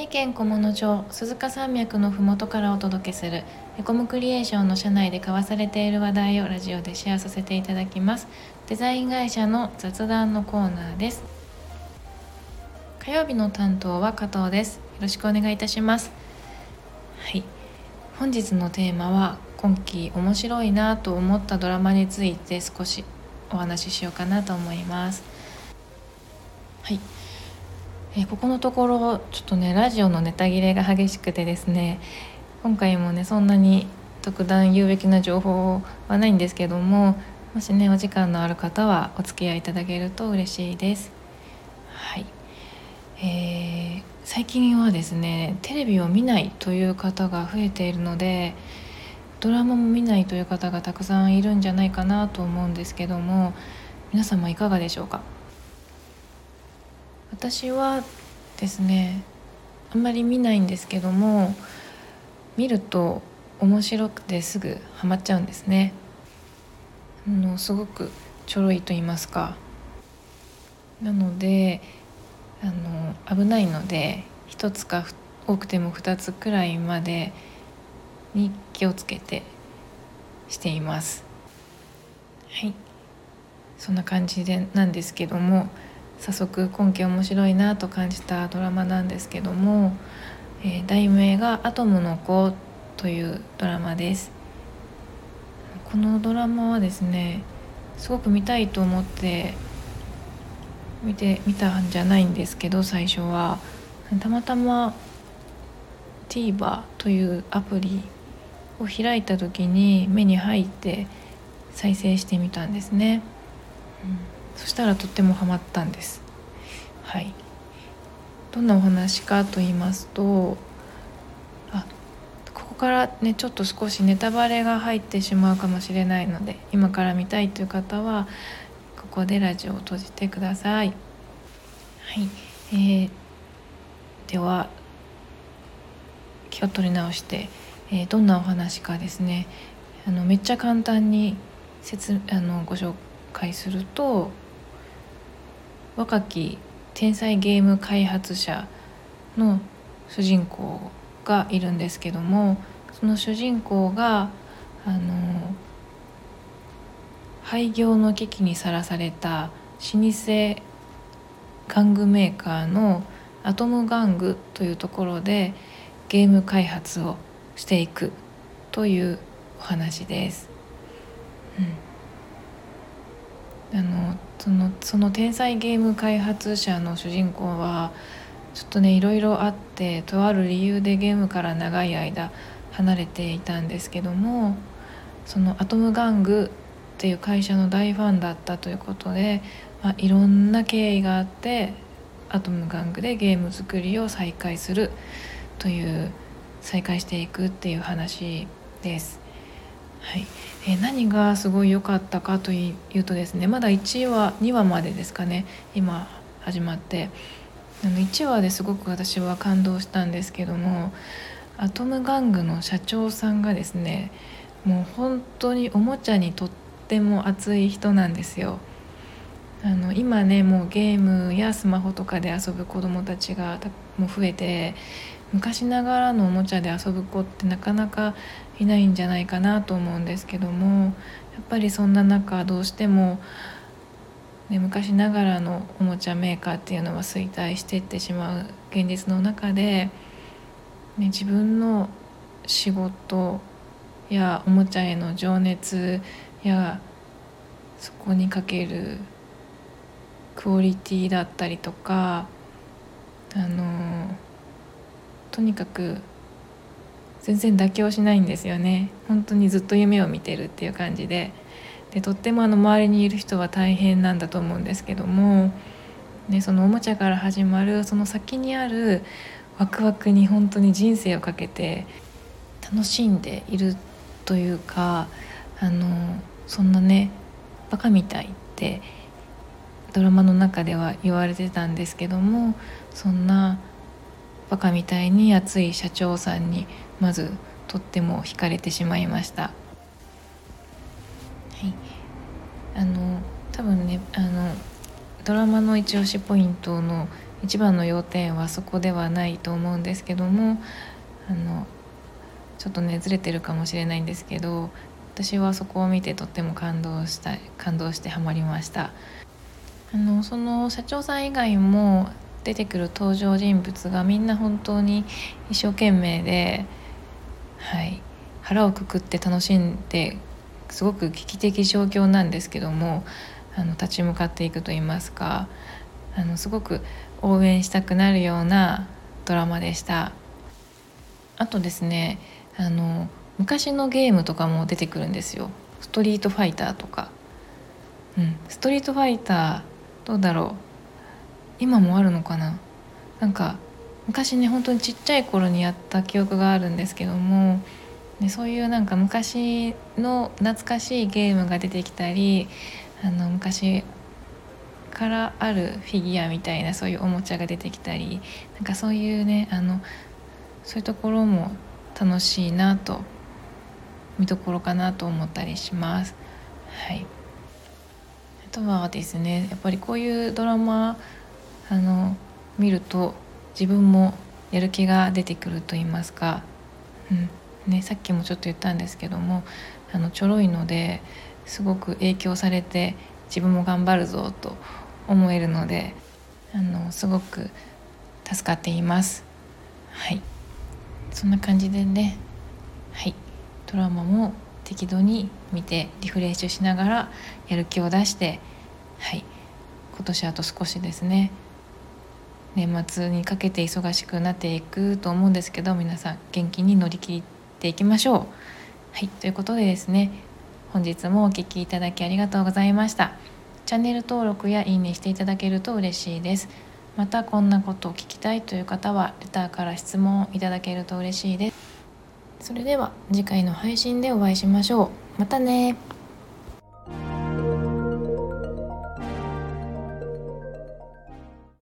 三重県菰野町鈴鹿山脈のふもとからお届けするエコムクリエーションの社内で交わされている話題をラジオでシェアさせていただきます。デザイン会社の雑談のコーナーです。火曜日の担当は加藤です。よろしくお願いいたします。はい。本日のテーマは今期面白いなと思ったドラマについて少しお話ししようかなと思います。はい。えー、ここのところちょっとねラジオのネタ切れが激しくてですね今回もねそんなに特段有益な情報はないんですけどももしねお時間のある方はお付き合いいただけると嬉しいです。はいえー、最近はですねテレビを見ないという方が増えているのでドラマも見ないという方がたくさんいるんじゃないかなと思うんですけども皆様いかがでしょうか？私はですねあんまり見ないんですけども見ると面白くてすぐハマっちゃうんですね。あのすごくちょろいと言いますか。なのであの危ないので1つか多くても2つくらいまでに気をつけてしています。はい。そんな感じでなんですけども早速今季面白いなと感じたドラマなんですけども、えー、題名が「アトムの子」というドラマです。このドラマはですねすごく見たいと思って見て見たんじゃないんですけど最初は。たまたま TVer というアプリを開いた時に目に入って再生してみたんですね、うん。そしたらとってもハマったんです。はい。どんなお話かと言いますとあここからねちょっと少しネタバレが入ってしまうかもしれないので今から見たいという方はここでラジオを閉じてください。はい、えー、では気を取り直して、えー、どんなお話かですね。あのめっちゃ簡単に説あのご紹介すると若き天才ゲーム開発者の主人公がいるんですけどもその主人公があの廃業の危機にさらされた老舗玩具メーカーのアトム玩具というところでゲーム開発をしていくというお話です。うん、あのそのその天才ゲーム開発者の主人公はちょっとねいろいろあってとある理由でゲームから長い間離れていたんですけどもそのアトム玩具っていう会社の大ファンだったということで、まあ、いろんな経緯があってアトム玩具でゲーム作りを再開するという再開していくっていう話です。はいえー、何がすごい良かったかというとですねまだ1話2話までですかね今始まってあの1話ですごく私は感動したんですけどもアトム玩具の社長さんがですねもう本当におもちゃにとっても熱い人なんですよ。あの今ねもうゲームやスマホとかで遊ぶ子どもたちがも増えて昔ながらのおもちゃで遊ぶ子ってなかなかいないんじゃないかなと思うんですけどもやっぱりそんな中どうしても、ね、昔ながらのおもちゃメーカーっていうのは衰退していってしまう現実の中で、ね、自分の仕事やおもちゃへの情熱やそこにかけるクオリティだったりとかあのとにかく全然妥協しないんですよね。本当にずっと夢を見てるっていう感じで。でとってもあの周りにいる人は大変なんだと思うんですけども、ね、そのおもちゃから始まるその先にあるワクワクに本当に人生をかけて楽しんでいるというかあのそんなねバカみたいってドラマの中では言われてたんですけどもそんなバカみたいに熱い社長さんにまずとっても惹かれてしまいました。はい、あの多分ねあのドラマの一押しポイントの一番の要点はそこではないと思うんですけどもあのちょっとねずれてるかもしれないんですけど私はそこを見てとっても感動した感動してハマりましたあのその社長さん以外も出てくる登場人物がみんな本当に一生懸命で、はい、腹をくくって楽しんですごく危機的状況なんですけどもあの立ち向かっていくといいますかあのすごく応援したくなるようなドラマでした。あとですねあの昔のゲームとかも出てくるんですよ。ストリートファイターとか。うん。ストリートファイターどうだろう。今もあるのかな？なんか昔ね本当にちっちゃい頃にやった記憶があるんですけどもでそういうなんか昔の懐かしいゲームが出てきたりあの昔からあるフィギュアみたいなそういうおもちゃが出てきたりなんかそういうねあのそういうところも楽しいなと見どころかなと思ったりします。はい、とはですねやっぱりこういうドラマあの見ると自分もやる気が出てくると言いますか、うんね、さっきもちょっと言ったんですけどもあのちょろいのですごく影響されて自分も頑張るぞと思えるのであのすごく助かっています。はい。そんな感じでね。はい。ドラマも適度に見てリフレッシュしながらやる気を出してはい今年あと少しですね年末にかけて忙しくなっていくと思うんですけど皆さん元気に乗り切っていきましょう。はいということでですね本日もお聴きいただきありがとうございました。チャンネル登録やいいねしていただけると嬉しいです。またこんなことを聞きたいという方はレターから質問いただけると嬉しいです。それでは次回の配信でお会いしましょう。またね